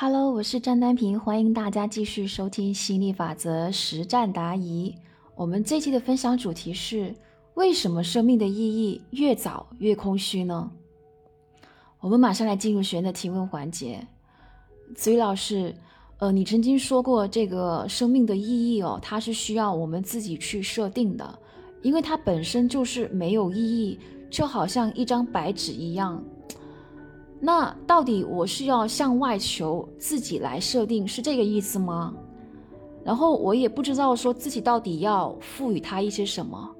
Hello，我是张丹平，欢迎大家继续收听吸引力法则实战答疑。我们这期的分享主题是：为什么生命的意义越早越空虚呢？我们马上来进入学员的提问环节。子宇老师，呃，你曾经说过这个生命的意义哦，它是需要我们自己去设定的，因为它本身就是没有意义，就好像一张白纸一样。那到底我是要向外求，自己来设定，是这个意思吗？然后我也不知道说自己到底要赋予它一些什么。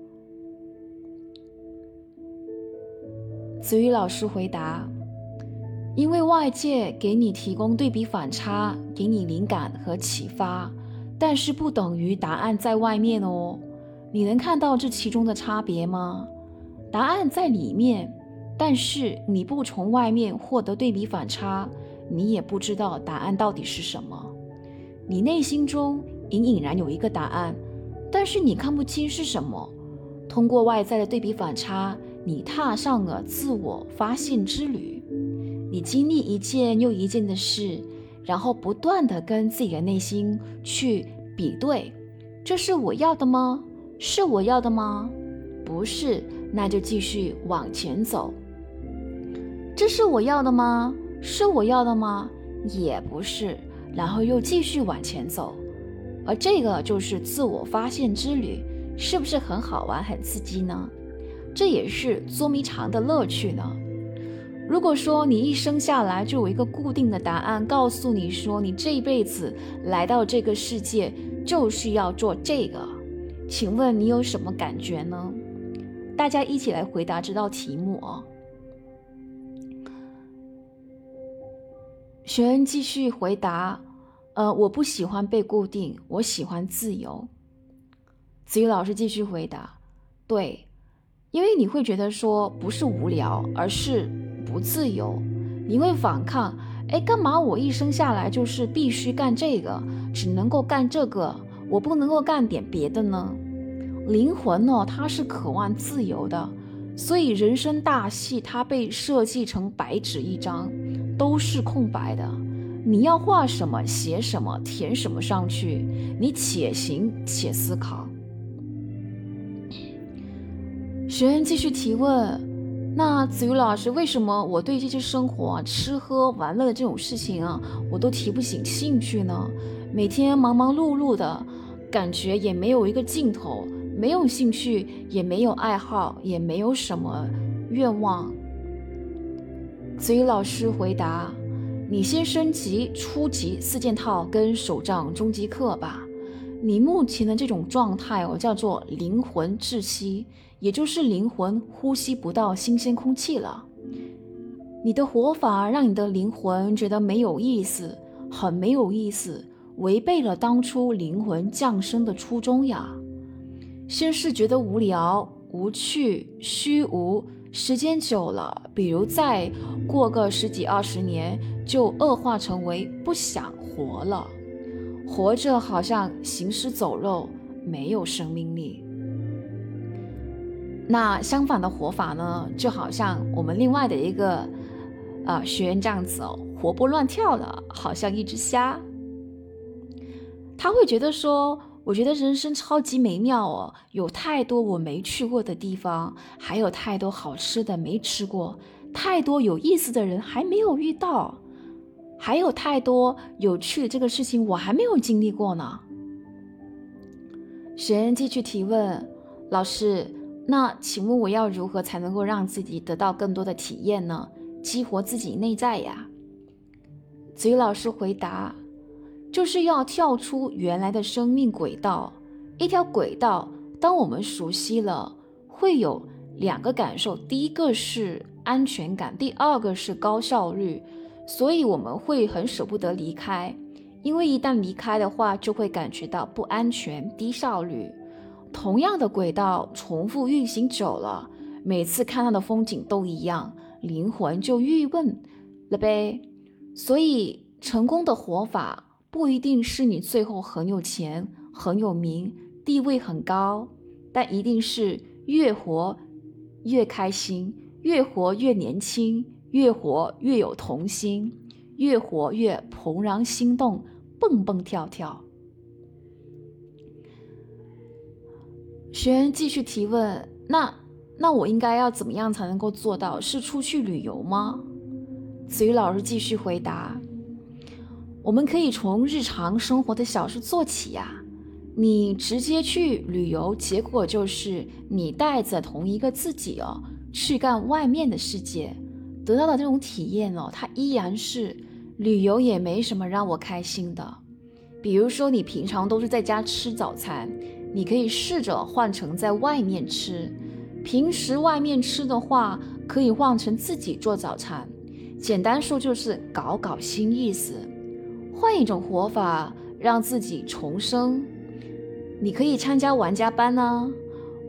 子瑜老师回答：因为外界给你提供对比反差，给你灵感和启发，但是不等于答案在外面哦。你能看到这其中的差别吗？答案在里面。但是你不从外面获得对比反差，你也不知道答案到底是什么。你内心中隐隐然有一个答案，但是你看不清是什么。通过外在的对比反差，你踏上了自我发现之旅。你经历一件又一件的事，然后不断的跟自己的内心去比对：这是我要的吗？是我要的吗？不是，那就继续往前走。这是我要的吗？是我要的吗？也不是，然后又继续往前走，而这个就是自我发现之旅，是不是很好玩、很刺激呢？这也是捉迷藏的乐趣呢。如果说你一生下来就有一个固定的答案，告诉你说你这一辈子来到这个世界就是要做这个，请问你有什么感觉呢？大家一起来回答这道题目哦。学恩继续回答：“呃，我不喜欢被固定，我喜欢自由。”子瑜老师继续回答：“对，因为你会觉得说不是无聊，而是不自由。你会反抗，哎，干嘛我一生下来就是必须干这个，只能够干这个，我不能够干点别的呢？灵魂呢，它是渴望自由的，所以人生大戏它被设计成白纸一张。”都是空白的，你要画什么、写什么、填什么上去，你且行且思考。学员继续提问：那子瑜老师，为什么我对这些生活、吃喝玩乐的这种事情啊，我都提不起兴趣呢？每天忙忙碌碌的，感觉也没有一个尽头，没有兴趣，也没有爱好，也没有什么愿望。子瑜老师回答：“你先升级初级四件套跟手账终极课吧。你目前的这种状态哦，叫做灵魂窒息，也就是灵魂呼吸不到新鲜空气了。你的活法让你的灵魂觉得没有意思，很没有意思，违背了当初灵魂降生的初衷呀。先是觉得无聊、无趣、虚无。”时间久了，比如再过个十几二十年，就恶化成为不想活了，活着好像行尸走肉，没有生命力。那相反的活法呢，就好像我们另外的一个啊学员这样子哦，活蹦乱跳的，好像一只虾，他会觉得说。我觉得人生超级美妙哦，有太多我没去过的地方，还有太多好吃的没吃过，太多有意思的人还没有遇到，还有太多有趣的这个事情我还没有经历过呢。学员继续提问：老师，那请问我要如何才能够让自己得到更多的体验呢？激活自己内在呀？子瑜老师回答。就是要跳出原来的生命轨道，一条轨道。当我们熟悉了，会有两个感受：第一个是安全感，第二个是高效率。所以我们会很舍不得离开，因为一旦离开的话，就会感觉到不安全、低效率。同样的轨道重复运行久了，每次看到的风景都一样，灵魂就郁闷了呗。所以成功的活法。不一定是你最后很有钱、很有名、地位很高，但一定是越活越开心，越活越年轻，越活越有童心，越活越怦然心动，蹦蹦跳跳。学员继续提问：那那我应该要怎么样才能够做到？是出去旅游吗？子瑜老师继续回答：我们可以从日常生活的小事做起呀。你直接去旅游，结果就是你带着同一个自己哦，去干外面的世界，得到的这种体验哦，它依然是旅游也没什么让我开心的。比如说，你平常都是在家吃早餐，你可以试着换成在外面吃。平时外面吃的话，可以换成自己做早餐。简单说就是搞搞新意思，换一种活法，让自己重生。你可以参加玩家班呢。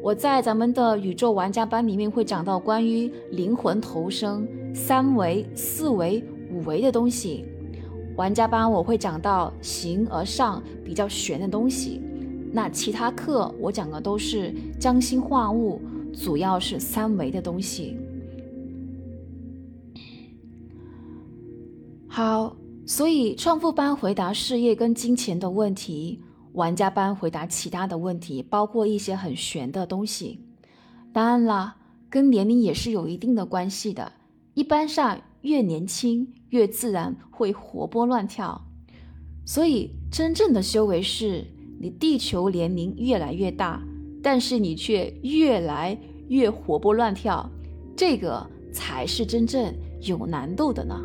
我在咱们的宇宙玩家班里面会讲到关于灵魂投生、三维、四维、五维的东西。玩家班我会讲到形而上比较玄的东西。那其他课我讲的都是将心化物，主要是三维的东西。好，所以创富班回答事业跟金钱的问题。玩家班回答其他的问题，包括一些很玄的东西。当然了，跟年龄也是有一定的关系的。一般上，越年轻越自然会活泼乱跳。所以，真正的修为是你地球年龄越来越大，但是你却越来越活泼乱跳，这个才是真正有难度的呢。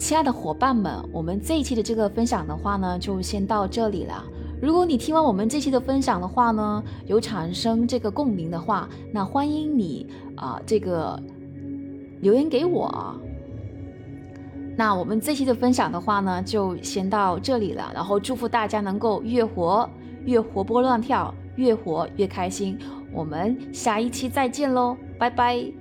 亲爱的伙伴们，我们这一期的这个分享的话呢，就先到这里了。如果你听完我们这期的分享的话呢，有产生这个共鸣的话，那欢迎你啊，这个留言给我。那我们这期的分享的话呢，就先到这里了。然后祝福大家能够越活越活泼乱跳，越活越开心。我们下一期再见喽，拜拜。